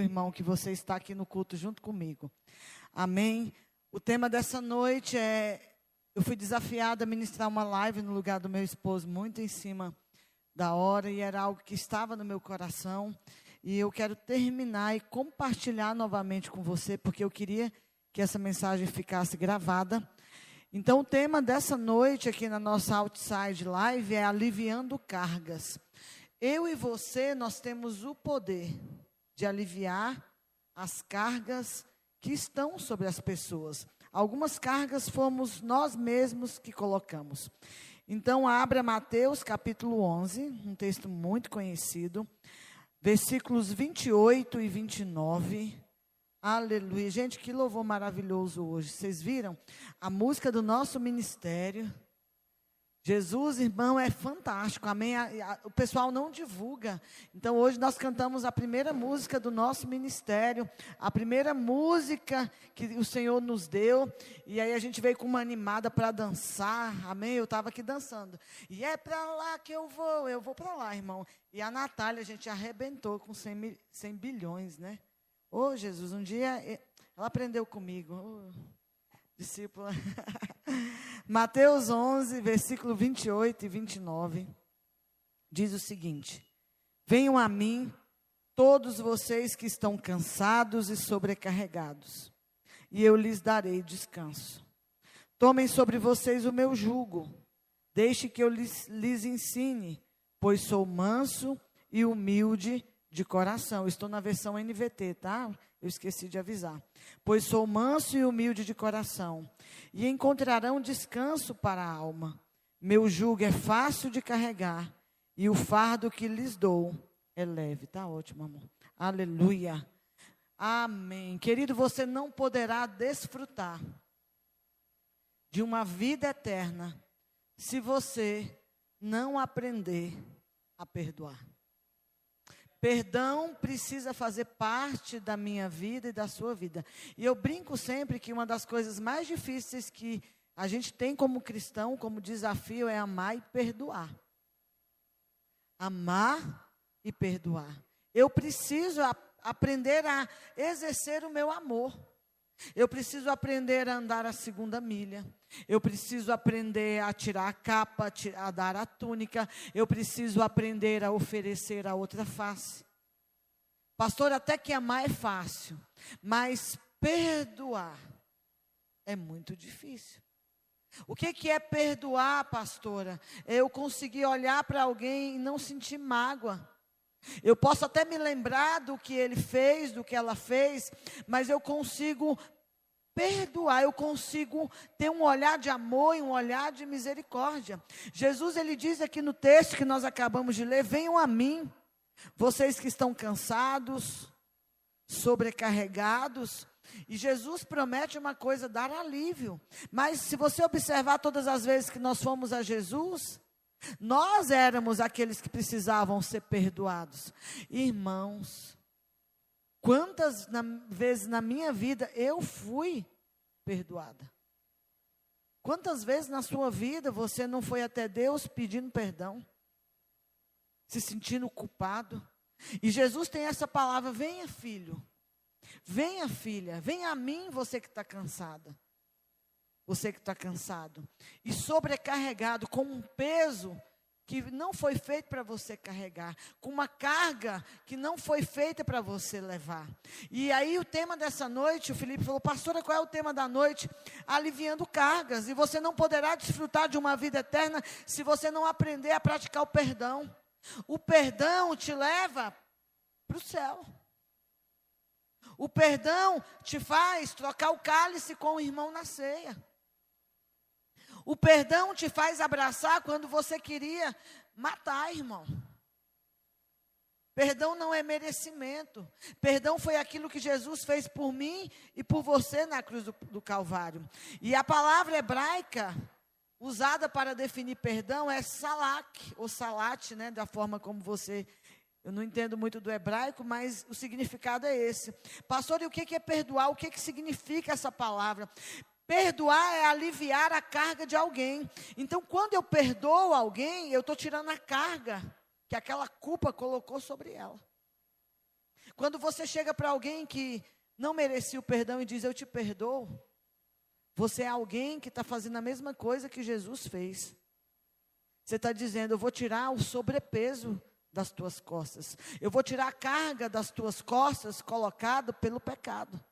irmão, que você está aqui no culto junto comigo. Amém. O tema dessa noite é. Eu fui desafiada a ministrar uma live no lugar do meu esposo, muito em cima da hora, e era algo que estava no meu coração. E eu quero terminar e compartilhar novamente com você, porque eu queria que essa mensagem ficasse gravada. Então, o tema dessa noite aqui na nossa Outside Live é aliviando cargas. Eu e você, nós temos o poder de aliviar as cargas que estão sobre as pessoas. Algumas cargas fomos nós mesmos que colocamos. Então, abra Mateus capítulo 11, um texto muito conhecido, versículos 28 e 29. Aleluia. Gente, que louvor maravilhoso hoje. Vocês viram? A música do nosso ministério Jesus, irmão, é fantástico, amém? O pessoal não divulga. Então, hoje nós cantamos a primeira música do nosso ministério, a primeira música que o Senhor nos deu. E aí a gente veio com uma animada para dançar, amém? Eu estava aqui dançando. E é para lá que eu vou, eu vou para lá, irmão. E a Natália, a gente arrebentou com 100, 100 bilhões, né? Ô, oh, Jesus, um dia ela aprendeu comigo. Oh discípula. Mateus 11, versículo 28 e 29, diz o seguinte: Venham a mim todos vocês que estão cansados e sobrecarregados, e eu lhes darei descanso. Tomem sobre vocês o meu jugo, deixe que eu lhes, lhes ensine, pois sou manso e humilde de coração. Estou na versão NVT, tá? Eu esqueci de avisar. Pois sou manso e humilde de coração, e encontrarão descanso para a alma. Meu jugo é fácil de carregar, e o fardo que lhes dou é leve. Tá ótimo, amor. Aleluia. Amém. Querido, você não poderá desfrutar de uma vida eterna se você não aprender a perdoar. Perdão precisa fazer parte da minha vida e da sua vida. E eu brinco sempre que uma das coisas mais difíceis que a gente tem como cristão, como desafio, é amar e perdoar. Amar e perdoar. Eu preciso a, aprender a exercer o meu amor. Eu preciso aprender a andar a segunda milha. Eu preciso aprender a tirar a capa, a dar a túnica. Eu preciso aprender a oferecer a outra face. Pastor, até que amar é fácil, mas perdoar é muito difícil. O que, que é perdoar, pastora? Eu conseguir olhar para alguém e não sentir mágoa. Eu posso até me lembrar do que ele fez, do que ela fez, mas eu consigo perdoar, eu consigo ter um olhar de amor e um olhar de misericórdia. Jesus ele diz aqui no texto que nós acabamos de ler: "Venham a mim, vocês que estão cansados, sobrecarregados, e Jesus promete uma coisa, dar alívio. Mas se você observar todas as vezes que nós fomos a Jesus, nós éramos aqueles que precisavam ser perdoados. Irmãos, quantas na, vezes na minha vida eu fui perdoada? Quantas vezes na sua vida você não foi até Deus pedindo perdão? Se sentindo culpado? E Jesus tem essa palavra: venha, filho. Venha, filha. Venha a mim, você que está cansada. Você que está cansado. E sobrecarregado com um peso que não foi feito para você carregar, com uma carga que não foi feita para você levar. E aí o tema dessa noite, o Felipe falou, pastora, qual é o tema da noite? Aliviando cargas. E você não poderá desfrutar de uma vida eterna se você não aprender a praticar o perdão. O perdão te leva para o céu. O perdão te faz trocar o cálice com o irmão na ceia. O perdão te faz abraçar quando você queria matar, irmão. Perdão não é merecimento. Perdão foi aquilo que Jesus fez por mim e por você na cruz do, do, Calvário. E a palavra hebraica usada para definir perdão é salak, ou salat, né, da forma como você. Eu não entendo muito do hebraico, mas o significado é esse. Pastor, e o que é perdoar? O que, que significa essa palavra? Perdoar é aliviar a carga de alguém. Então, quando eu perdoo alguém, eu estou tirando a carga que aquela culpa colocou sobre ela. Quando você chega para alguém que não merecia o perdão e diz: Eu te perdoo, você é alguém que está fazendo a mesma coisa que Jesus fez. Você está dizendo: Eu vou tirar o sobrepeso das tuas costas, eu vou tirar a carga das tuas costas colocado pelo pecado.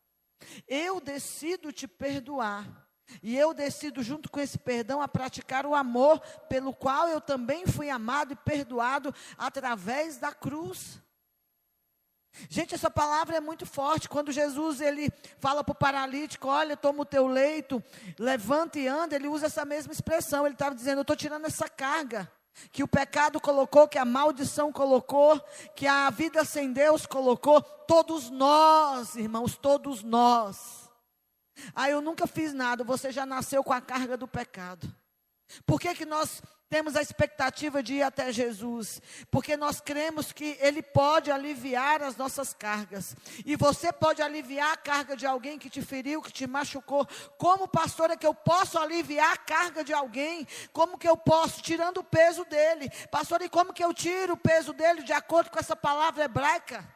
Eu decido te perdoar. E eu decido, junto com esse perdão, a praticar o amor pelo qual eu também fui amado e perdoado através da cruz. Gente, essa palavra é muito forte. Quando Jesus ele fala para o paralítico: Olha, toma o teu leito, levanta e anda, ele usa essa mesma expressão. Ele estava dizendo: Eu estou tirando essa carga que o pecado colocou, que a maldição colocou, que a vida sem Deus colocou. Todos nós, irmãos, todos nós. Ah, eu nunca fiz nada, você já nasceu com a carga do pecado. Por que, que nós temos a expectativa de ir até Jesus, porque nós cremos que Ele pode aliviar as nossas cargas, e você pode aliviar a carga de alguém que te feriu, que te machucou. Como pastora, que eu posso aliviar a carga de alguém? Como que eu posso? Tirando o peso dele. Pastora, e como que eu tiro o peso dele de acordo com essa palavra hebraica?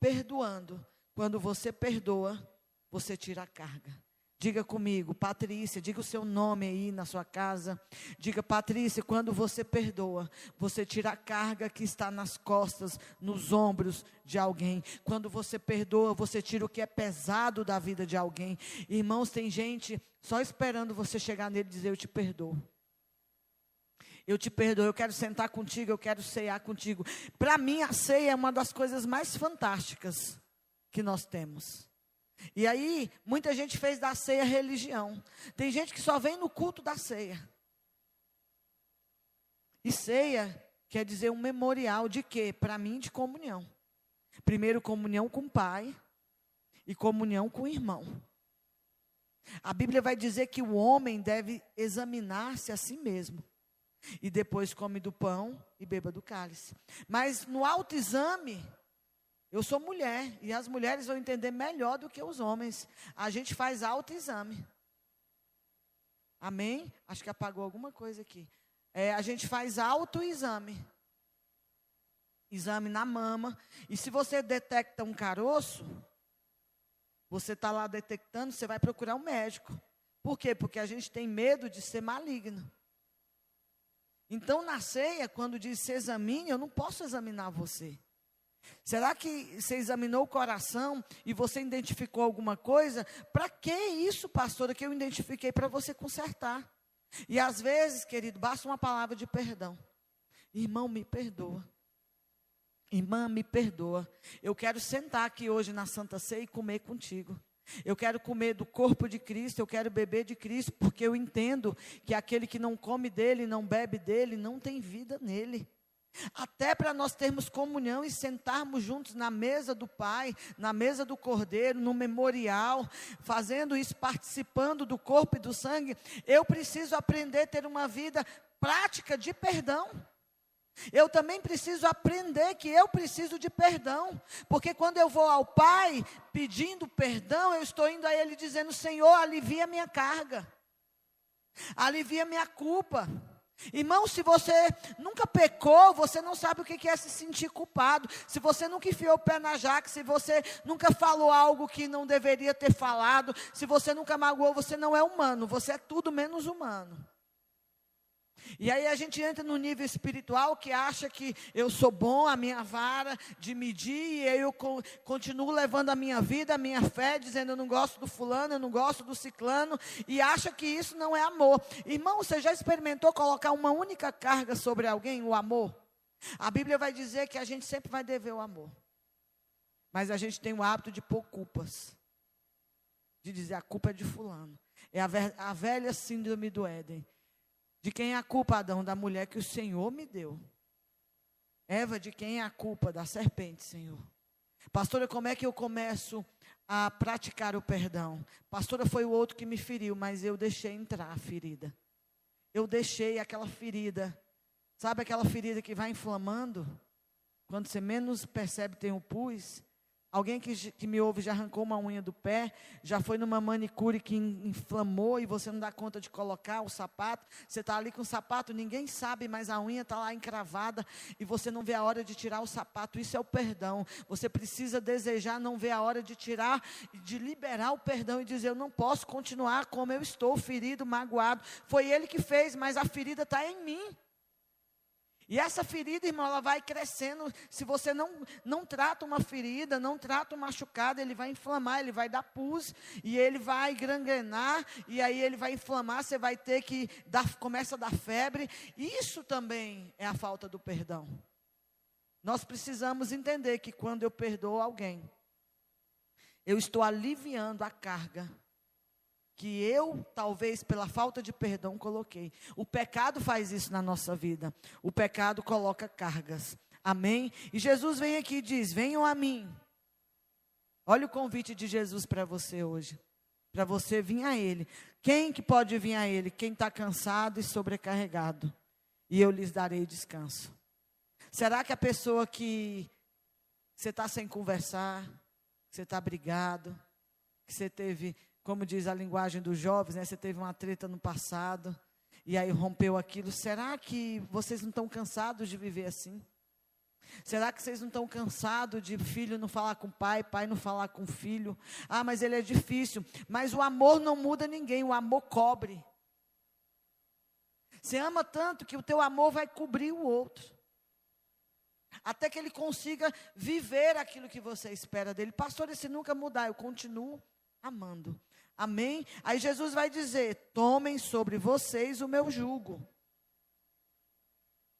Perdoando. Quando você perdoa, você tira a carga. Diga comigo, Patrícia, diga o seu nome aí na sua casa. Diga, Patrícia, quando você perdoa, você tira a carga que está nas costas, nos ombros de alguém. Quando você perdoa, você tira o que é pesado da vida de alguém. Irmãos, tem gente só esperando você chegar nele e dizer: Eu te perdoo. Eu te perdoo, eu quero sentar contigo, eu quero ceiar contigo. Para mim, a ceia é uma das coisas mais fantásticas que nós temos. E aí, muita gente fez da ceia religião. Tem gente que só vem no culto da ceia. E ceia quer dizer um memorial de quê? Para mim, de comunhão. Primeiro, comunhão com o Pai e comunhão com o irmão. A Bíblia vai dizer que o homem deve examinar-se a si mesmo. E depois come do pão e beba do cálice. Mas no autoexame, eu sou mulher e as mulheres vão entender melhor do que os homens. A gente faz autoexame. Amém? Acho que apagou alguma coisa aqui. É, a gente faz autoexame. Exame na mama. E se você detecta um caroço, você está lá detectando, você vai procurar um médico. Por quê? Porque a gente tem medo de ser maligno. Então, na ceia, quando diz se examine, eu não posso examinar você. Será que você examinou o coração e você identificou alguma coisa? Para que isso, pastora, que eu identifiquei para você consertar? E às vezes, querido, basta uma palavra de perdão. Irmão, me perdoa. Irmã, me perdoa. Eu quero sentar aqui hoje na Santa Ceia e comer contigo. Eu quero comer do corpo de Cristo, eu quero beber de Cristo, porque eu entendo que aquele que não come dele, não bebe dele, não tem vida nele. Até para nós termos comunhão e sentarmos juntos na mesa do Pai, na mesa do Cordeiro, no memorial, fazendo isso, participando do corpo e do sangue, eu preciso aprender a ter uma vida prática de perdão. Eu também preciso aprender que eu preciso de perdão, porque quando eu vou ao Pai pedindo perdão, eu estou indo a Ele dizendo: Senhor, alivia minha carga, alivia minha culpa. Irmão, se você nunca pecou, você não sabe o que é se sentir culpado. Se você nunca enfiou o pé na jaca, se você nunca falou algo que não deveria ter falado, se você nunca magoou, você não é humano, você é tudo menos humano. E aí a gente entra no nível espiritual que acha que eu sou bom, a minha vara de medir, e eu continuo levando a minha vida, a minha fé, dizendo eu não gosto do fulano, eu não gosto do ciclano, e acha que isso não é amor. Irmão, você já experimentou colocar uma única carga sobre alguém, o amor? A Bíblia vai dizer que a gente sempre vai dever o amor. Mas a gente tem o hábito de pôr culpas. De dizer a culpa é de fulano. É a velha síndrome do Éden. De quem é a culpa, Adão? Da mulher que o Senhor me deu. Eva, de quem é a culpa? Da serpente, Senhor. Pastora, como é que eu começo a praticar o perdão? Pastora, foi o outro que me feriu, mas eu deixei entrar a ferida. Eu deixei aquela ferida. Sabe aquela ferida que vai inflamando? Quando você menos percebe, tem o pus. Alguém que, que, me ouve já arrancou uma unha do pé, já foi numa manicure que inflamou e você não dá conta de colocar o sapato. Você está ali com o sapato, ninguém sabe, mas a unha está lá encravada e você não vê a hora de tirar o sapato. Isso é o perdão. Você precisa desejar, não ver a hora de tirar, de liberar o perdão e dizer: Eu não posso continuar como eu estou, ferido, magoado. Foi ele que fez, mas a ferida está em mim. E essa ferida, irmão, ela vai crescendo. Se você não, não trata uma ferida, não trata um machucado, ele vai inflamar, ele vai dar pus, e ele vai gangrenar, e aí ele vai inflamar, você vai ter que dar, começa a dar febre. Isso também é a falta do perdão. Nós precisamos entender que quando eu perdoo alguém, eu estou aliviando a carga que eu, talvez pela falta de perdão, coloquei. O pecado faz isso na nossa vida. O pecado coloca cargas. Amém? E Jesus vem aqui e diz: Venham a mim. Olha o convite de Jesus para você hoje. Para você vir a Ele. Quem que pode vir a Ele? Quem está cansado e sobrecarregado. E eu lhes darei descanso. Será que a pessoa que você está sem conversar, que você está brigado, que você teve como diz a linguagem dos jovens, né? Você teve uma treta no passado e aí rompeu aquilo. Será que vocês não estão cansados de viver assim? Será que vocês não estão cansados de filho não falar com pai, pai não falar com filho? Ah, mas ele é difícil. Mas o amor não muda ninguém, o amor cobre. Você ama tanto que o teu amor vai cobrir o outro. Até que ele consiga viver aquilo que você espera dele. Pastor, esse nunca mudar, eu continuo amando. Amém? Aí Jesus vai dizer: tomem sobre vocês o meu jugo.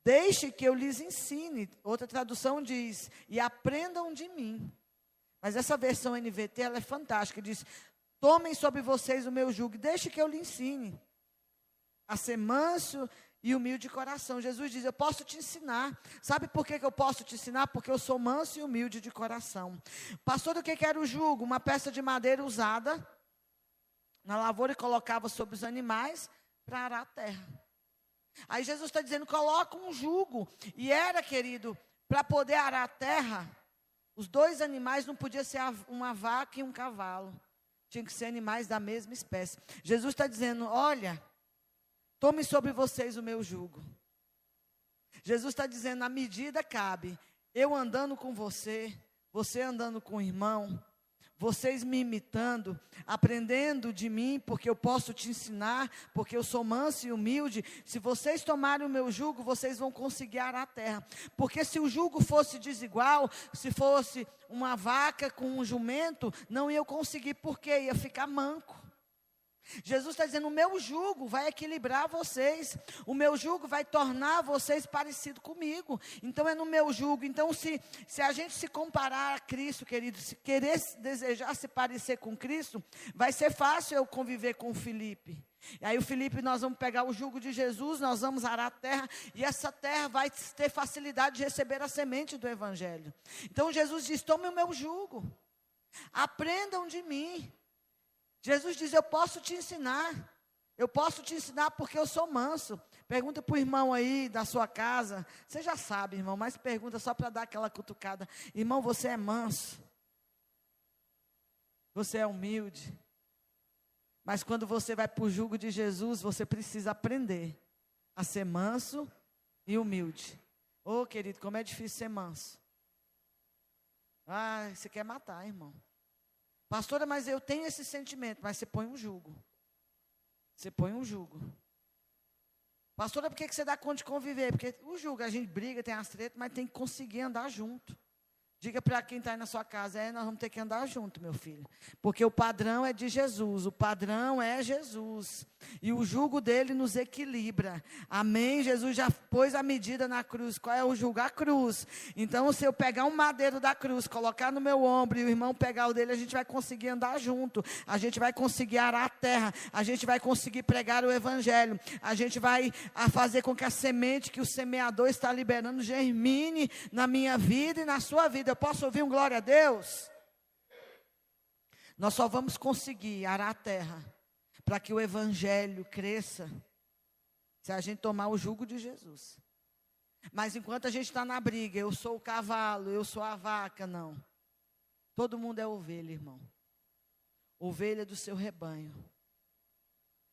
Deixe que eu lhes ensine. Outra tradução diz: e aprendam de mim. Mas essa versão NVT ela é fantástica. Diz: tomem sobre vocês o meu jugo. Deixe que eu lhe ensine a ser manso e humilde de coração. Jesus diz: Eu posso te ensinar. Sabe por que, que eu posso te ensinar? Porque eu sou manso e humilde de coração. Pastor, do que, que era o jugo? Uma peça de madeira usada na lavoura e colocava sobre os animais para arar a terra. Aí Jesus está dizendo: coloca um jugo. E era, querido, para poder arar a terra, os dois animais não podiam ser uma vaca e um cavalo. Tinham que ser animais da mesma espécie. Jesus está dizendo: olha, tome sobre vocês o meu jugo. Jesus está dizendo: na medida cabe, eu andando com você, você andando com o irmão, vocês me imitando, aprendendo de mim, porque eu posso te ensinar, porque eu sou manso e humilde. Se vocês tomarem o meu jugo, vocês vão conseguir arar a terra. Porque se o jugo fosse desigual, se fosse uma vaca com um jumento, não ia conseguir, porque ia ficar manco. Jesus está dizendo: o meu jugo vai equilibrar vocês, o meu jugo vai tornar vocês parecidos comigo. Então é no meu jugo. Então, se, se a gente se comparar a Cristo, querido, se querer desejar se parecer com Cristo, vai ser fácil eu conviver com o Felipe. E aí o Felipe, nós vamos pegar o jugo de Jesus, nós vamos arar a terra, e essa terra vai ter facilidade de receber a semente do Evangelho. Então Jesus diz: tome o meu jugo, aprendam de mim. Jesus diz: Eu posso te ensinar. Eu posso te ensinar porque eu sou manso. Pergunta para o irmão aí da sua casa. Você já sabe, irmão, mas pergunta só para dar aquela cutucada. Irmão, você é manso. Você é humilde. Mas quando você vai para o jugo de Jesus, você precisa aprender a ser manso e humilde. Ô oh, querido, como é difícil ser manso. Ah, você quer matar, irmão. Pastora, mas eu tenho esse sentimento, mas você põe um jugo. Você põe um jugo. Pastora, por que você dá conta de conviver? Porque o jugo, a gente briga, tem as tretas, mas tem que conseguir andar junto. Diga para quem está aí na sua casa, é, nós vamos ter que andar junto, meu filho. Porque o padrão é de Jesus, o padrão é Jesus. E o jugo dele nos equilibra. Amém? Jesus já pôs a medida na cruz. Qual é o jugo? A cruz. Então, se eu pegar um madeiro da cruz, colocar no meu ombro e o irmão pegar o dele, a gente vai conseguir andar junto. A gente vai conseguir arar a terra. A gente vai conseguir pregar o evangelho. A gente vai fazer com que a semente que o semeador está liberando germine na minha vida e na sua vida. Eu posso ouvir um glória a Deus? Nós só vamos conseguir arar a terra para que o evangelho cresça se a gente tomar o jugo de Jesus. Mas enquanto a gente está na briga, eu sou o cavalo, eu sou a vaca, não. Todo mundo é ovelha, irmão. Ovelha do seu rebanho.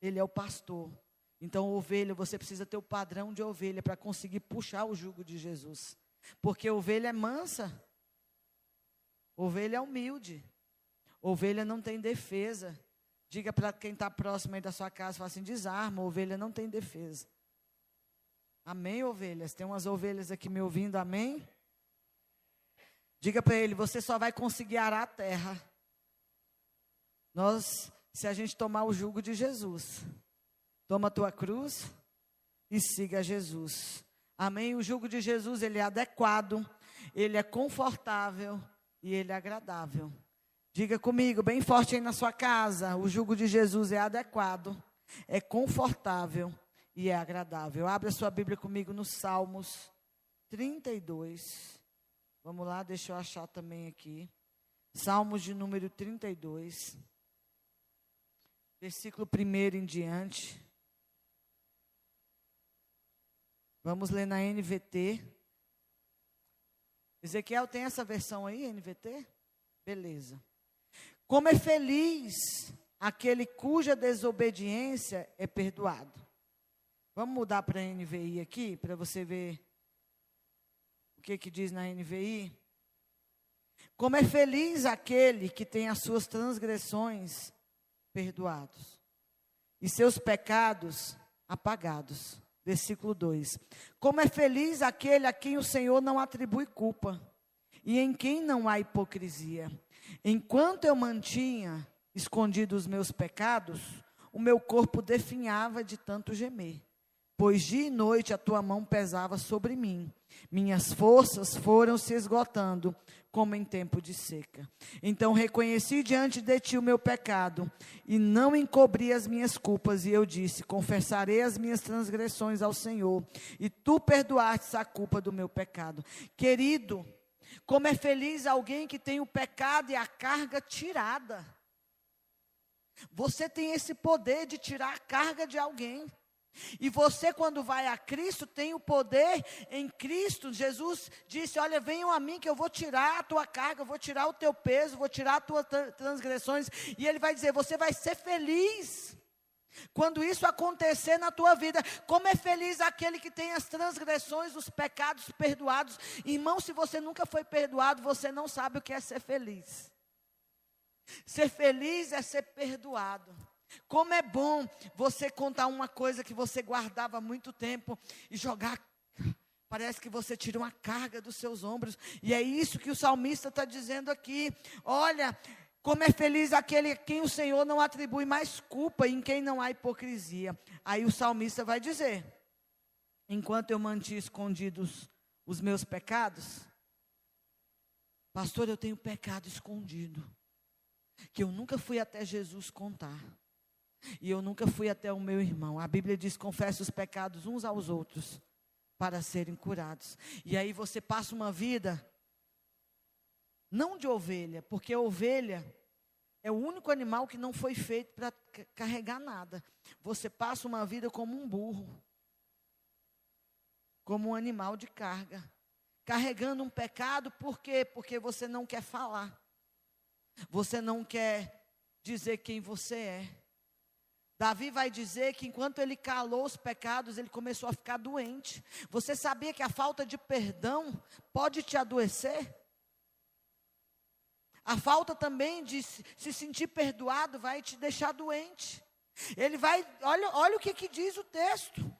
Ele é o pastor. Então, ovelha, você precisa ter o padrão de ovelha para conseguir puxar o jugo de Jesus. Porque ovelha é mansa. Ovelha é humilde. Ovelha não tem defesa. Diga para quem está próximo aí da sua casa, fala assim, desarma, ovelha não tem defesa. Amém, ovelhas? Tem umas ovelhas aqui me ouvindo, amém? Diga para ele, você só vai conseguir arar a terra. Nós, se a gente tomar o jugo de Jesus. Toma a tua cruz e siga Jesus. Amém? O jugo de Jesus, ele é adequado, ele é confortável e ele é agradável. Diga comigo, bem forte aí na sua casa, o jugo de Jesus é adequado, é confortável e é agradável. Abra sua Bíblia comigo no Salmos 32. Vamos lá, deixa eu achar também aqui. Salmos de número 32. Versículo 1 em diante. Vamos ler na NVT. Ezequiel tem essa versão aí, NVT? Beleza. Como é feliz aquele cuja desobediência é perdoado. Vamos mudar para a NVI aqui, para você ver o que, que diz na NVI. Como é feliz aquele que tem as suas transgressões perdoados e seus pecados apagados versículo 2. Como é feliz aquele a quem o Senhor não atribui culpa e em quem não há hipocrisia. Enquanto eu mantinha escondidos os meus pecados, o meu corpo definhava de tanto gemer pois dia e noite a tua mão pesava sobre mim. Minhas forças foram se esgotando, como em tempo de seca. Então reconheci diante de ti o meu pecado, e não encobri as minhas culpas, e eu disse: Confessarei as minhas transgressões ao Senhor, e tu perdoaste a culpa do meu pecado. Querido, como é feliz alguém que tem o pecado e a carga tirada. Você tem esse poder de tirar a carga de alguém. E você, quando vai a Cristo, tem o poder em Cristo. Jesus disse: Olha, venham a mim que eu vou tirar a tua carga, eu vou tirar o teu peso, vou tirar as tuas transgressões. E Ele vai dizer: Você vai ser feliz. Quando isso acontecer na tua vida, como é feliz aquele que tem as transgressões, os pecados perdoados. Irmão, se você nunca foi perdoado, você não sabe o que é ser feliz. Ser feliz é ser perdoado. Como é bom você contar uma coisa que você guardava há muito tempo e jogar. Parece que você tira uma carga dos seus ombros. E é isso que o salmista está dizendo aqui. Olha, como é feliz aquele a quem o Senhor não atribui mais culpa e em quem não há hipocrisia. Aí o salmista vai dizer: Enquanto eu mantinha escondidos os meus pecados, pastor, eu tenho pecado escondido, que eu nunca fui até Jesus contar. E eu nunca fui até o meu irmão. A Bíblia diz: confesse os pecados uns aos outros para serem curados. E aí você passa uma vida não de ovelha, porque a ovelha é o único animal que não foi feito para carregar nada. Você passa uma vida como um burro, como um animal de carga, carregando um pecado, por quê? Porque você não quer falar. Você não quer dizer quem você é. Davi vai dizer que enquanto ele calou os pecados, ele começou a ficar doente. Você sabia que a falta de perdão pode te adoecer? A falta também de se sentir perdoado vai te deixar doente. Ele vai, olha, olha o que, que diz o texto.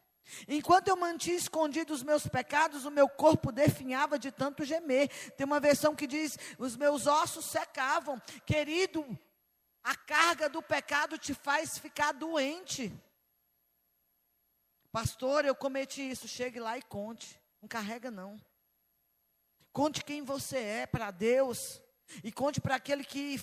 Enquanto eu mantinha escondidos os meus pecados, o meu corpo definhava de tanto gemer. Tem uma versão que diz: os meus ossos secavam. Querido, a carga do pecado te faz ficar doente. Pastor, eu cometi isso. Chegue lá e conte. Não carrega, não. Conte quem você é para Deus. E conte para aquele que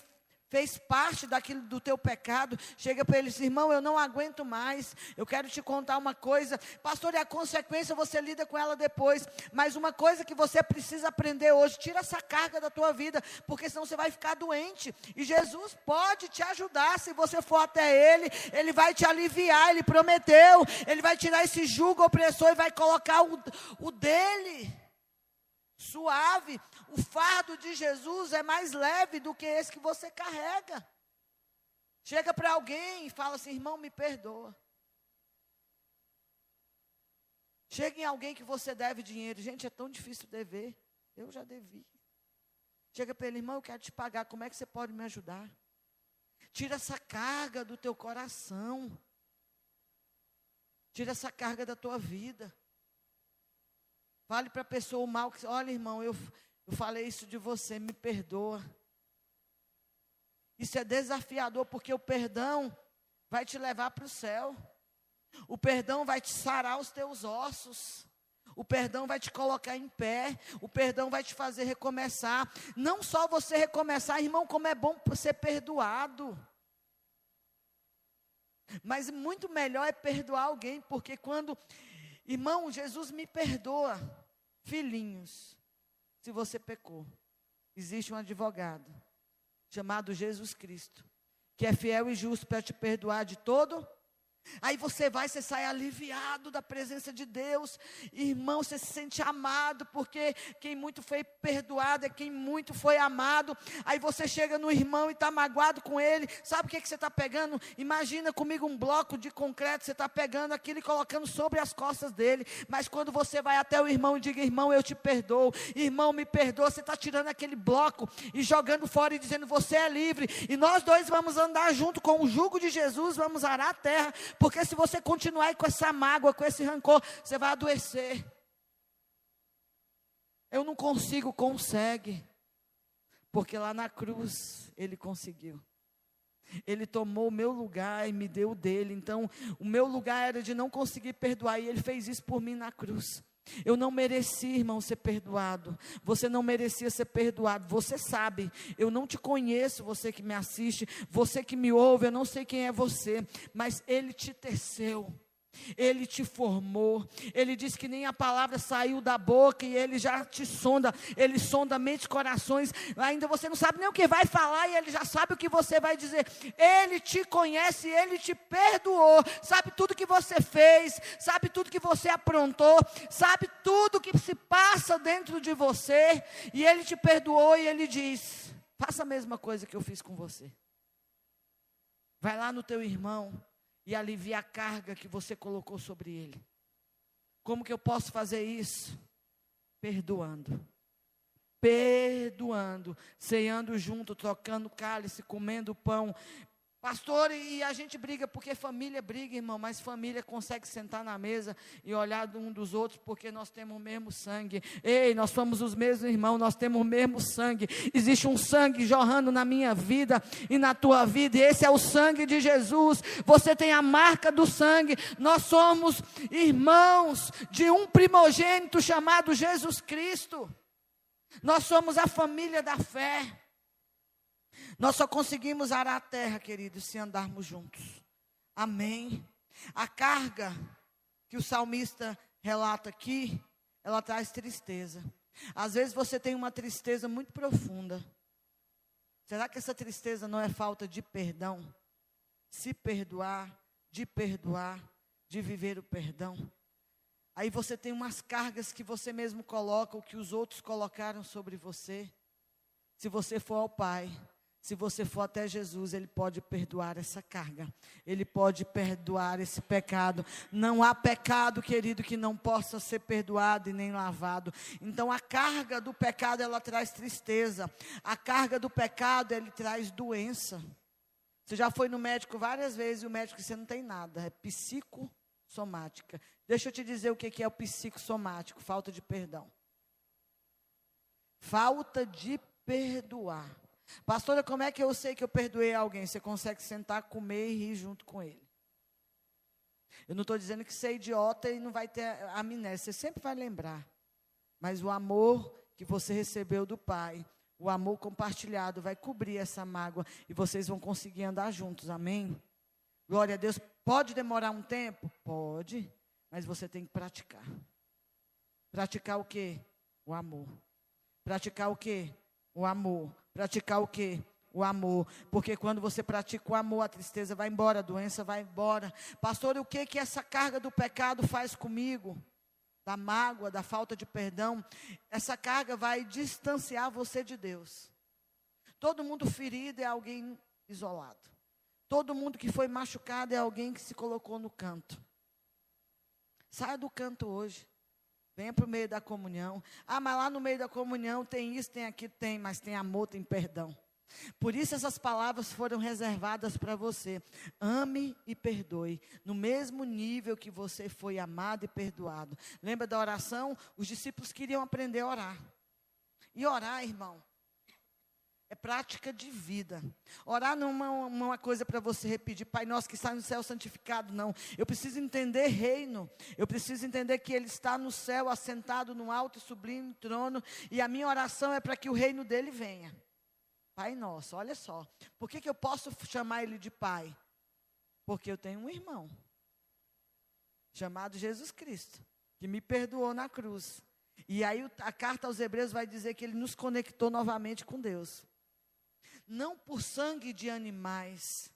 fez parte daquilo do teu pecado, chega para ele e diz, irmão, eu não aguento mais, eu quero te contar uma coisa, pastor, e a consequência você lida com ela depois, mas uma coisa que você precisa aprender hoje, tira essa carga da tua vida, porque senão você vai ficar doente, e Jesus pode te ajudar, se você for até Ele, Ele vai te aliviar, Ele prometeu, Ele vai tirar esse jugo opressor e vai colocar o, o dele, suave. O fardo de Jesus é mais leve do que esse que você carrega. Chega para alguém e fala assim: irmão, me perdoa. Chega em alguém que você deve dinheiro. Gente, é tão difícil dever. Eu já devi. Chega para ele, irmão, eu quero te pagar. Como é que você pode me ajudar? Tira essa carga do teu coração. Tira essa carga da tua vida. Fale para a pessoa o mal que. Olha, irmão, eu, eu falei isso de você, me perdoa. Isso é desafiador, porque o perdão vai te levar para o céu. O perdão vai te sarar os teus ossos. O perdão vai te colocar em pé, o perdão vai te fazer recomeçar. Não só você recomeçar, irmão, como é bom ser perdoado. Mas muito melhor é perdoar alguém, porque quando, irmão, Jesus me perdoa, filhinhos, se você pecou, existe um advogado chamado Jesus Cristo, que é fiel e justo para te perdoar de todo Aí você vai, você sai aliviado da presença de Deus. Irmão, você se sente amado, porque quem muito foi perdoado é quem muito foi amado. Aí você chega no irmão e está magoado com ele. Sabe o que, que você está pegando? Imagina comigo um bloco de concreto, você está pegando aquilo e colocando sobre as costas dele. Mas quando você vai até o irmão e diga, irmão, eu te perdoo, irmão, me perdoa, você está tirando aquele bloco e jogando fora e dizendo, você é livre. E nós dois vamos andar junto com o jugo de Jesus, vamos arar a terra porque se você continuar com essa mágoa, com esse rancor, você vai adoecer. Eu não consigo, consegue. Porque lá na cruz ele conseguiu. Ele tomou o meu lugar e me deu o dele. Então, o meu lugar era de não conseguir perdoar e ele fez isso por mim na cruz. Eu não mereci, irmão, ser perdoado. Você não merecia ser perdoado. Você sabe, eu não te conheço, você que me assiste, você que me ouve, eu não sei quem é você, mas Ele te teceu. Ele te formou. Ele diz que nem a palavra saiu da boca e ele já te sonda. Ele sonda mente e corações. Ainda você não sabe nem o que vai falar e ele já sabe o que você vai dizer. Ele te conhece, ele te perdoou. Sabe tudo que você fez, sabe tudo que você aprontou, sabe tudo que se passa dentro de você. E ele te perdoou e ele diz: faça a mesma coisa que eu fiz com você. Vai lá no teu irmão e aliviar a carga que você colocou sobre ele. Como que eu posso fazer isso? Perdoando. Perdoando, ceando junto, trocando cálice, comendo pão, Pastor, e a gente briga porque família briga, irmão, mas família consegue sentar na mesa e olhar um dos outros porque nós temos o mesmo sangue. Ei, nós somos os mesmos irmãos, nós temos o mesmo sangue. Existe um sangue jorrando na minha vida e na tua vida, e esse é o sangue de Jesus. Você tem a marca do sangue. Nós somos irmãos de um primogênito chamado Jesus Cristo. Nós somos a família da fé. Nós só conseguimos arar a terra, queridos, se andarmos juntos. Amém. A carga que o salmista relata aqui, ela traz tristeza. Às vezes você tem uma tristeza muito profunda. Será que essa tristeza não é falta de perdão? Se perdoar, de perdoar, de viver o perdão. Aí você tem umas cargas que você mesmo coloca, o que os outros colocaram sobre você. Se você for ao Pai, se você for até Jesus, Ele pode perdoar essa carga, Ele pode perdoar esse pecado. Não há pecado, querido, que não possa ser perdoado e nem lavado. Então, a carga do pecado, ela traz tristeza, a carga do pecado, ele traz doença. Você já foi no médico várias vezes e o médico disse: você não tem nada, é psicossomática. Deixa eu te dizer o que é o psicossomático: falta de perdão. Falta de perdoar. Pastora, como é que eu sei que eu perdoei alguém? Você consegue sentar, comer e rir junto com ele. Eu não estou dizendo que você é idiota e não vai ter amnésia, você sempre vai lembrar. Mas o amor que você recebeu do Pai, o amor compartilhado, vai cobrir essa mágoa e vocês vão conseguir andar juntos, amém? Glória a Deus. Pode demorar um tempo? Pode, mas você tem que praticar. Praticar o quê? O amor. Praticar o quê? O amor. Praticar o quê? O amor. Porque quando você pratica o amor, a tristeza vai embora, a doença vai embora. Pastor, o que que essa carga do pecado faz comigo? da mágoa, da falta de perdão, essa carga vai distanciar você de Deus. Todo mundo ferido é alguém isolado. Todo mundo que foi machucado é alguém que se colocou no canto. Saia do canto hoje. Venha para o meio da comunhão. Ah, mas lá no meio da comunhão tem isso, tem aquilo, tem, mas tem amor, tem perdão. Por isso essas palavras foram reservadas para você. Ame e perdoe, no mesmo nível que você foi amado e perdoado. Lembra da oração? Os discípulos queriam aprender a orar. E orar, irmão, é prática de vida. Orar não é uma, uma coisa para você repetir, Pai nosso que está no céu santificado, não. Eu preciso entender reino. Eu preciso entender que Ele está no céu, assentado no alto e sublime trono. E a minha oração é para que o reino dele venha. Pai nosso, olha só. Por que, que eu posso chamar ele de pai? Porque eu tenho um irmão, chamado Jesus Cristo, que me perdoou na cruz. E aí a carta aos Hebreus vai dizer que ele nos conectou novamente com Deus. Não por sangue de animais,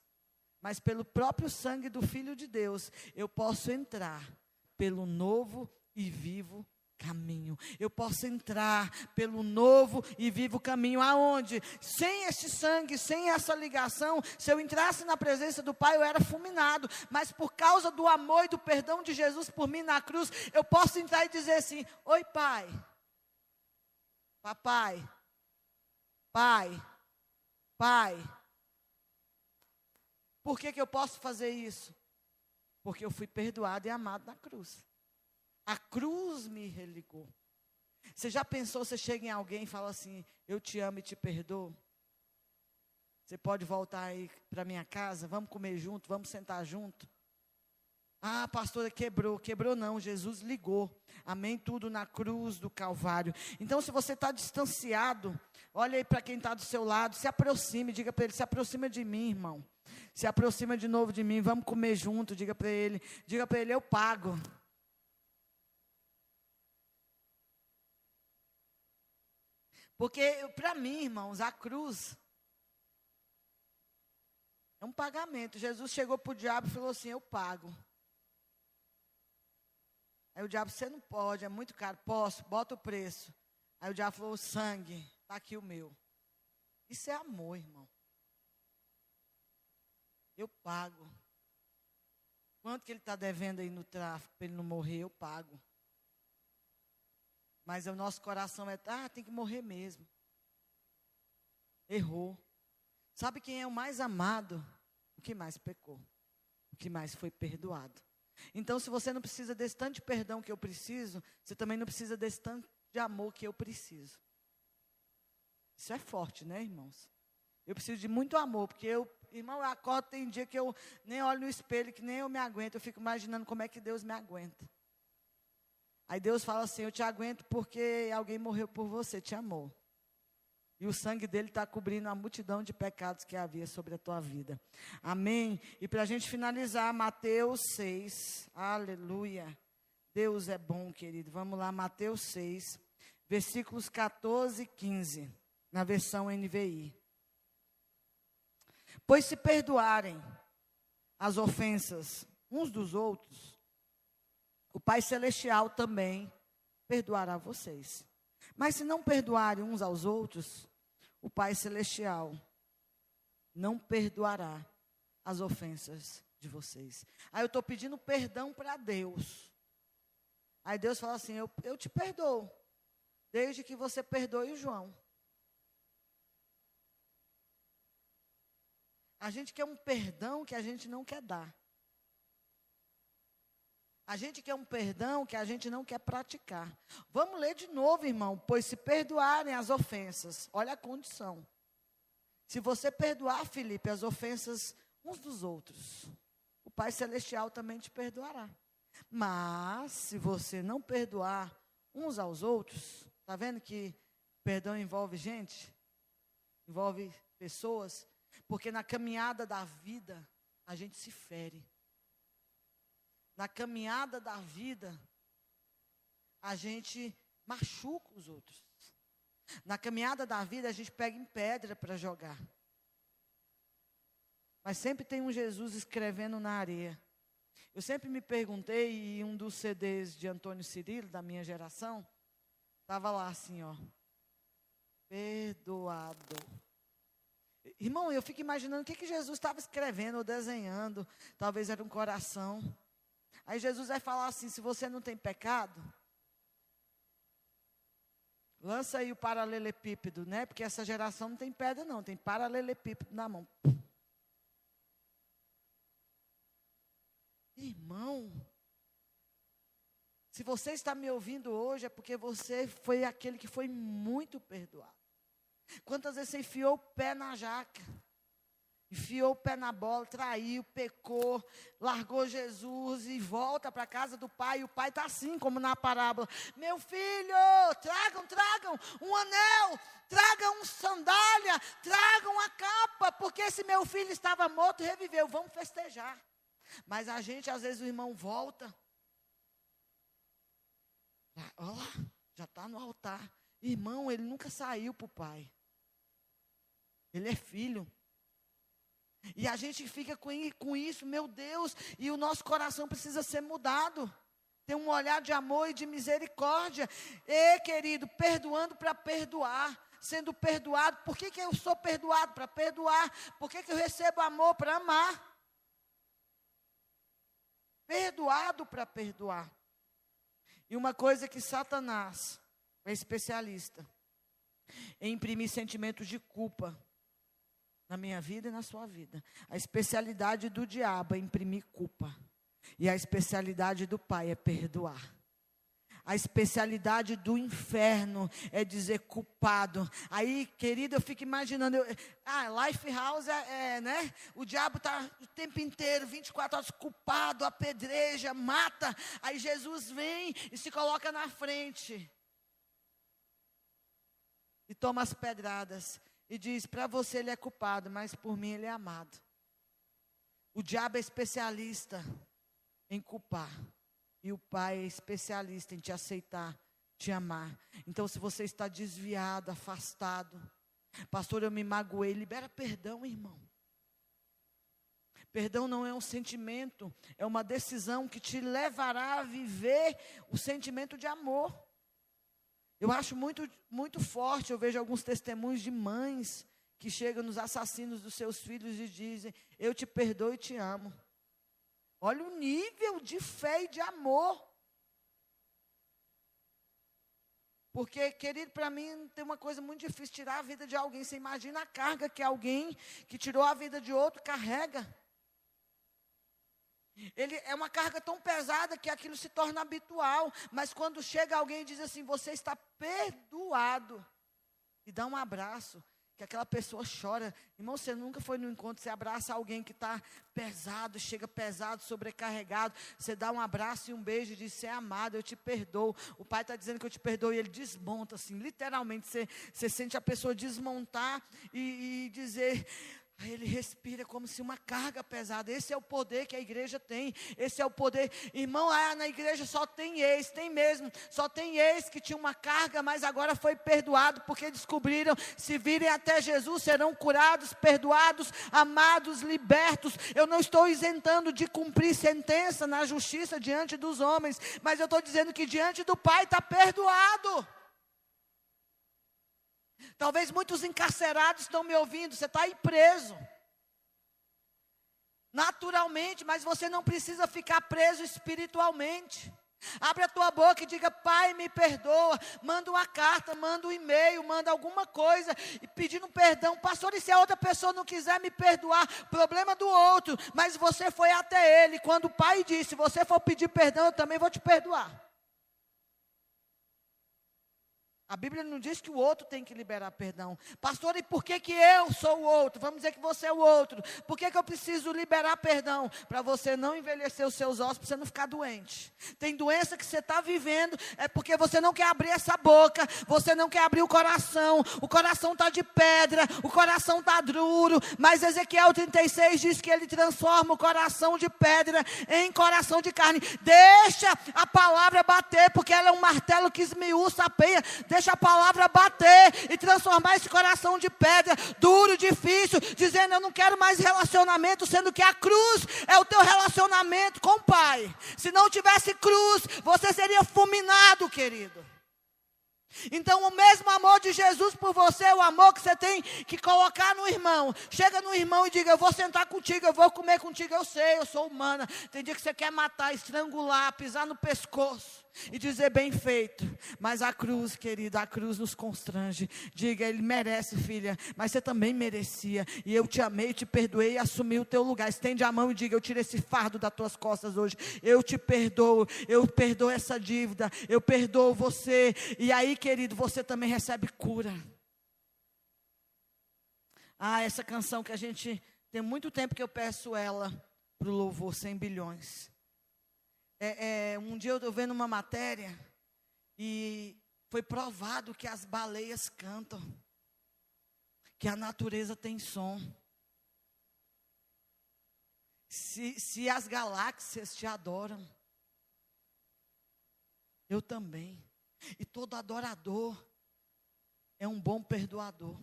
mas pelo próprio sangue do Filho de Deus, eu posso entrar pelo novo e vivo caminho. Eu posso entrar pelo novo e vivo caminho. Aonde? Sem este sangue, sem essa ligação, se eu entrasse na presença do Pai, eu era fulminado. Mas por causa do amor e do perdão de Jesus por mim na cruz, eu posso entrar e dizer assim: Oi, Pai. Papai. Pai. Pai. Por que, que eu posso fazer isso? Porque eu fui perdoado e amado na cruz. A cruz me religou. Você já pensou, você chega em alguém e fala assim, eu te amo e te perdoo? Você pode voltar aí para minha casa, vamos comer junto, vamos sentar junto. Ah, pastora, quebrou. Quebrou não, Jesus ligou. Amém? Tudo na cruz do Calvário. Então, se você está distanciado, olha aí para quem está do seu lado, se aproxime, diga para ele, se aproxima de mim, irmão. Se aproxima de novo de mim, vamos comer junto, diga para ele. Diga para ele, eu pago. Porque, para mim, irmãos, a cruz é um pagamento. Jesus chegou para o diabo e falou assim: Eu pago. Aí o diabo, você não pode, é muito caro. Posso, bota o preço. Aí o diabo falou: sangue, está aqui o meu. Isso é amor, irmão. Eu pago. Quanto que ele está devendo aí no tráfico para ele não morrer? Eu pago. Mas o nosso coração é, ah, tem que morrer mesmo. Errou. Sabe quem é o mais amado? O que mais pecou. O que mais foi perdoado. Então, se você não precisa desse tanto de perdão que eu preciso, você também não precisa desse tanto de amor que eu preciso. Isso é forte, né, irmãos? Eu preciso de muito amor, porque eu, irmão, eu acordo, tem dia que eu nem olho no espelho, que nem eu me aguento, eu fico imaginando como é que Deus me aguenta. Aí Deus fala assim: Eu te aguento porque alguém morreu por você, te amou. E o sangue dele está cobrindo a multidão de pecados que havia sobre a tua vida. Amém? E para a gente finalizar, Mateus 6. Aleluia. Deus é bom, querido. Vamos lá, Mateus 6, versículos 14 e 15, na versão NVI. Pois se perdoarem as ofensas uns dos outros, o Pai Celestial também perdoará vocês. Mas se não perdoarem uns aos outros, o Pai Celestial não perdoará as ofensas de vocês. Aí eu estou pedindo perdão para Deus. Aí Deus fala assim: eu, eu te perdoo, desde que você perdoe o João. A gente quer um perdão que a gente não quer dar. A gente quer um perdão que a gente não quer praticar. Vamos ler de novo, irmão. Pois se perdoarem as ofensas, olha a condição. Se você perdoar, Felipe, as ofensas uns dos outros, o Pai Celestial também te perdoará. Mas, se você não perdoar uns aos outros, está vendo que perdão envolve gente? Envolve pessoas? Porque na caminhada da vida, a gente se fere na caminhada da vida, a gente machuca os outros. Na caminhada da vida, a gente pega em pedra para jogar. Mas sempre tem um Jesus escrevendo na areia. Eu sempre me perguntei, e um dos CDs de Antônio Cirilo, da minha geração, estava lá assim, ó. Perdoado. Irmão, eu fico imaginando o que, que Jesus estava escrevendo ou desenhando. Talvez era um coração. Aí Jesus vai falar assim: se você não tem pecado, lança aí o paralelepípedo, né? Porque essa geração não tem pedra, não, tem paralelepípedo na mão. Irmão, se você está me ouvindo hoje, é porque você foi aquele que foi muito perdoado. Quantas vezes você enfiou o pé na jaca? Enfiou o pé na bola, traiu, pecou, largou Jesus e volta para a casa do pai. E o pai está assim, como na parábola: Meu filho, tragam, tragam um anel, tragam um sandália, tragam a capa, porque esse meu filho estava morto e reviveu. Vamos festejar. Mas a gente, às vezes, o irmão volta. Olha lá, já está no altar. Irmão, ele nunca saiu para o pai. Ele é filho. E a gente fica com isso, meu Deus, e o nosso coração precisa ser mudado. Tem um olhar de amor e de misericórdia. E, querido, perdoando para perdoar. Sendo perdoado. Por que, que eu sou perdoado? Para perdoar. Por que, que eu recebo amor? Para amar. Perdoado para perdoar. E uma coisa que Satanás é especialista em imprimir sentimentos de culpa na minha vida e na sua vida. A especialidade do diabo é imprimir culpa. E a especialidade do pai é perdoar. A especialidade do inferno é dizer culpado. Aí, querido, eu fico imaginando. Eu, ah, Life House é, é, né? O diabo está o tempo inteiro, 24 horas, culpado, apedreja, mata. Aí Jesus vem e se coloca na frente. E toma as pedradas e diz: para você ele é culpado, mas por mim ele é amado. O diabo é especialista em culpar. E o pai é especialista em te aceitar, te amar. Então, se você está desviado, afastado, pastor, eu me magoei, libera perdão, irmão. Perdão não é um sentimento, é uma decisão que te levará a viver o sentimento de amor. Eu acho muito, muito forte, eu vejo alguns testemunhos de mães que chegam nos assassinos dos seus filhos e dizem: Eu te perdoo e te amo. Olha o nível de fé e de amor. Porque, querido, para mim tem uma coisa muito difícil tirar a vida de alguém. Você imagina a carga que alguém que tirou a vida de outro carrega. Ele é uma carga tão pesada que aquilo se torna habitual. Mas quando chega alguém e diz assim: Você está perdoado, e dá um abraço, que aquela pessoa chora. Irmão, você nunca foi no encontro, você abraça alguém que está pesado, chega pesado, sobrecarregado. Você dá um abraço e um beijo e diz: Você é amado, eu te perdoo. O pai está dizendo que eu te perdoo e ele desmonta, assim, literalmente. Você, você sente a pessoa desmontar e, e dizer ele respira como se uma carga pesada. Esse é o poder que a igreja tem. Esse é o poder. Irmão, ah, na igreja só tem ex, tem mesmo. Só tem ex que tinha uma carga, mas agora foi perdoado porque descobriram: se virem até Jesus, serão curados, perdoados, amados, libertos. Eu não estou isentando de cumprir sentença na justiça diante dos homens, mas eu estou dizendo que diante do Pai está perdoado. Talvez muitos encarcerados estão me ouvindo, você está aí preso. Naturalmente, mas você não precisa ficar preso espiritualmente. Abre a tua boca e diga: Pai, me perdoa. Manda uma carta, manda um e-mail, manda alguma coisa e pedindo perdão. Pastor, e se a outra pessoa não quiser me perdoar? Problema do outro. Mas você foi até ele. Quando o pai disse: Se você for pedir perdão, eu também vou te perdoar. A Bíblia não diz que o outro tem que liberar perdão. Pastor, e por que, que eu sou o outro? Vamos dizer que você é o outro. Por que, que eu preciso liberar perdão? Para você não envelhecer os seus ossos, para você não ficar doente. Tem doença que você está vivendo, é porque você não quer abrir essa boca, você não quer abrir o coração. O coração está de pedra, o coração está duro. Mas Ezequiel 36 diz que ele transforma o coração de pedra em coração de carne. Deixa a palavra bater, porque ela é um martelo que esmiuça a peia. Deixa deixa a palavra bater e transformar esse coração de pedra, duro, difícil, dizendo: Eu não quero mais relacionamento, sendo que a cruz é o teu relacionamento com o Pai. Se não tivesse cruz, você seria fulminado, querido. Então, o mesmo amor de Jesus por você, o amor que você tem que colocar no irmão. Chega no irmão e diga: Eu vou sentar contigo, eu vou comer contigo. Eu sei, eu sou humana. Tem dia que você quer matar, estrangular, pisar no pescoço e dizer bem feito. Mas a cruz, querida, a cruz nos constrange. Diga, ele merece, filha, mas você também merecia. E eu te amei, te perdoei e assumi o teu lugar. Estende a mão e diga: Eu tiro esse fardo das tuas costas hoje. Eu te perdoo, eu perdoo essa dívida, eu perdoo você. E aí, querido, você também recebe cura. Ah, essa canção que a gente tem muito tempo que eu peço ela para o louvor 100 bilhões. É, é, um dia eu estou vendo uma matéria e foi provado que as baleias cantam, que a natureza tem som. Se, se as galáxias te adoram, eu também. E todo adorador é um bom perdoador.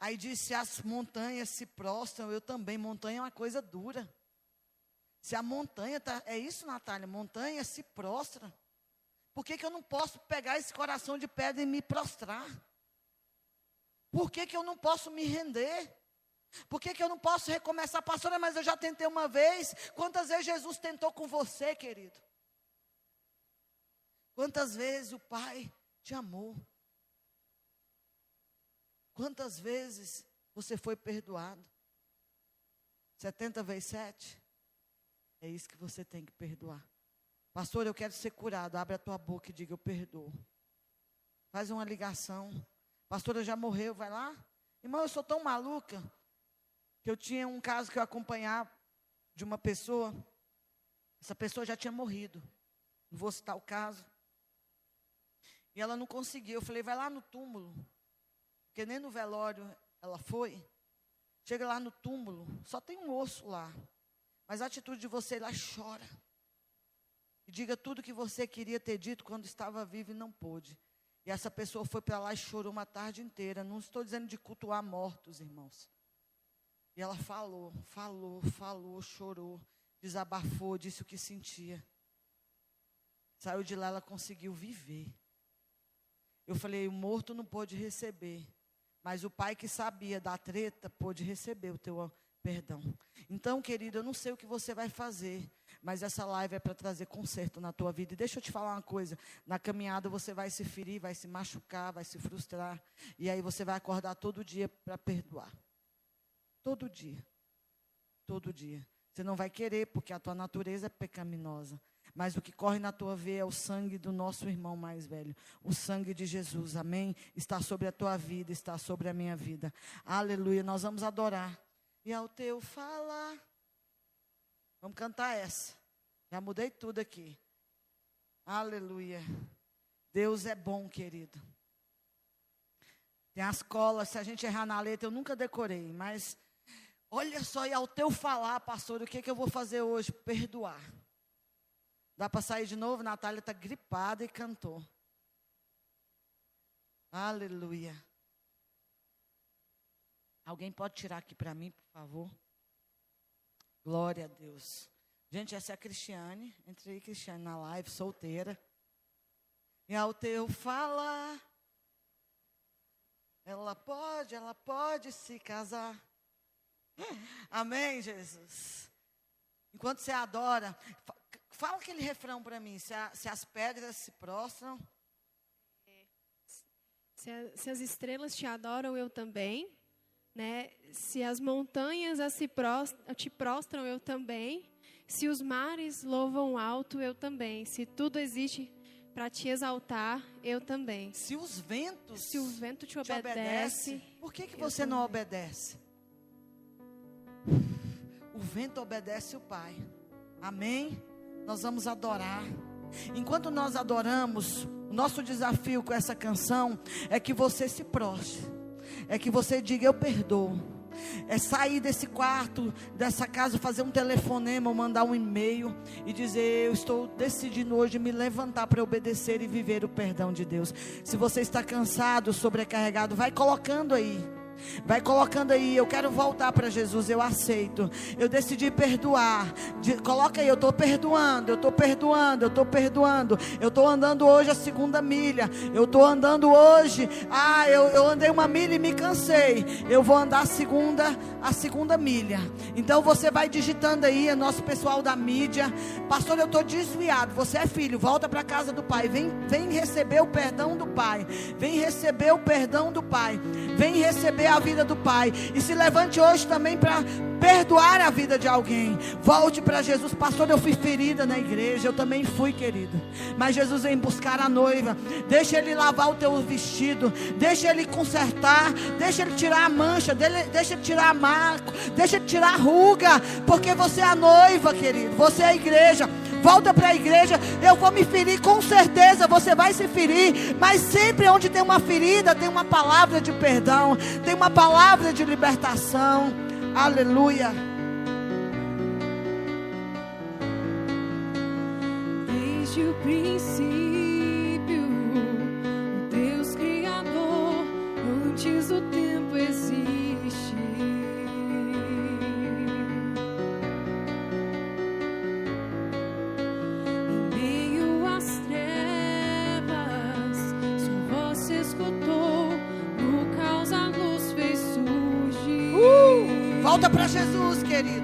Aí diz: se as montanhas se prostram, eu também. Montanha é uma coisa dura. Se a montanha está. É isso, Natália? Montanha se prostra. Por que, que eu não posso pegar esse coração de pedra e me prostrar? Por que, que eu não posso me render? Por que, que eu não posso recomeçar? Pastora, mas eu já tentei uma vez. Quantas vezes Jesus tentou com você, querido? Quantas vezes o Pai te amou? Quantas vezes você foi perdoado? 70 vezes 7? É isso que você tem que perdoar. Pastor, eu quero ser curado. Abre a tua boca e diga: Eu perdoo. Faz uma ligação. Pastora já morreu, vai lá. Irmão, eu sou tão maluca que eu tinha um caso que eu acompanhava de uma pessoa. Essa pessoa já tinha morrido. Não vou citar o caso. E ela não conseguiu. Eu falei: Vai lá no túmulo. Porque nem no velório ela foi. Chega lá no túmulo, só tem um osso lá. Mas a atitude de você lá chora. E diga tudo que você queria ter dito quando estava vivo e não pôde. E essa pessoa foi para lá e chorou uma tarde inteira. Não estou dizendo de cultuar mortos, irmãos. E ela falou, falou, falou, chorou, desabafou, disse o que sentia. Saiu de lá, ela conseguiu viver. Eu falei, o morto não pôde receber. Mas o pai que sabia da treta pôde receber o teu perdão. Então, querido, eu não sei o que você vai fazer, mas essa live é para trazer conserto na tua vida. E deixa eu te falar uma coisa: na caminhada você vai se ferir, vai se machucar, vai se frustrar, e aí você vai acordar todo dia para perdoar. Todo dia. Todo dia. Você não vai querer, porque a tua natureza é pecaminosa. Mas o que corre na tua veia é o sangue do nosso irmão mais velho. O sangue de Jesus, amém? Está sobre a tua vida, está sobre a minha vida. Aleluia. Nós vamos adorar e ao teu falar. Vamos cantar essa. Já mudei tudo aqui. Aleluia. Deus é bom, querido. Tem as colas, se a gente errar na letra, eu nunca decorei, mas olha só, e ao teu falar, pastor, o que, que eu vou fazer hoje? Perdoar. Dá para sair de novo? Natália está gripada e cantou. Aleluia. Alguém pode tirar aqui para mim, por favor? Glória a Deus. Gente, essa é a Cristiane. Entrei Cristiane na live, solteira. E ao teu falar, ela pode, ela pode se casar. Amém, Jesus. Enquanto você adora, fala aquele refrão para mim. Se, a, se, as pedras se prostram. Se, a, se as estrelas te adoram, eu também. Né? Se as montanhas te prostram, eu também. Se os mares louvam alto, eu também. Se tudo existe para te exaltar, eu também. Se os ventos Se o vento te, te obedece, obedece, por que, que você também. não obedece? O vento obedece o Pai. Amém? Nós vamos adorar. Enquanto nós adoramos, nosso desafio com essa canção é que você se prostre é que você diga: Eu perdoo. É sair desse quarto, dessa casa, fazer um telefonema, mandar um e-mail e dizer: Eu estou decidindo hoje me levantar para obedecer e viver o perdão de Deus. Se você está cansado, sobrecarregado, vai colocando aí. Vai colocando aí, eu quero voltar para Jesus, eu aceito. Eu decidi perdoar. De, coloca aí, eu estou perdoando, eu estou perdoando, eu estou perdoando. Eu estou andando hoje a segunda milha. Eu estou andando hoje. Ah, eu, eu andei uma milha e me cansei. Eu vou andar a segunda, a segunda milha. Então você vai digitando aí, é nosso pessoal da mídia. Pastor, eu estou desviado. Você é filho, volta para casa do pai. Vem, vem receber o perdão do pai. Vem receber o perdão do pai. Vem receber a vida do pai. E se levante hoje também para perdoar a vida de alguém. Volte para Jesus. Pastor, eu fui ferida na igreja. Eu também fui, querido. Mas Jesus vem buscar a noiva. Deixa ele lavar o teu vestido. Deixa ele consertar. Deixa ele tirar a mancha. Deixa ele tirar a marco. Deixa ele tirar a ruga. Porque você é a noiva, querido. Você é a igreja volta para a igreja, eu vou me ferir, com certeza você vai se ferir, mas sempre onde tem uma ferida, tem uma palavra de perdão, tem uma palavra de libertação. Aleluia. Desde o princípio, Volta para Jesus, querido.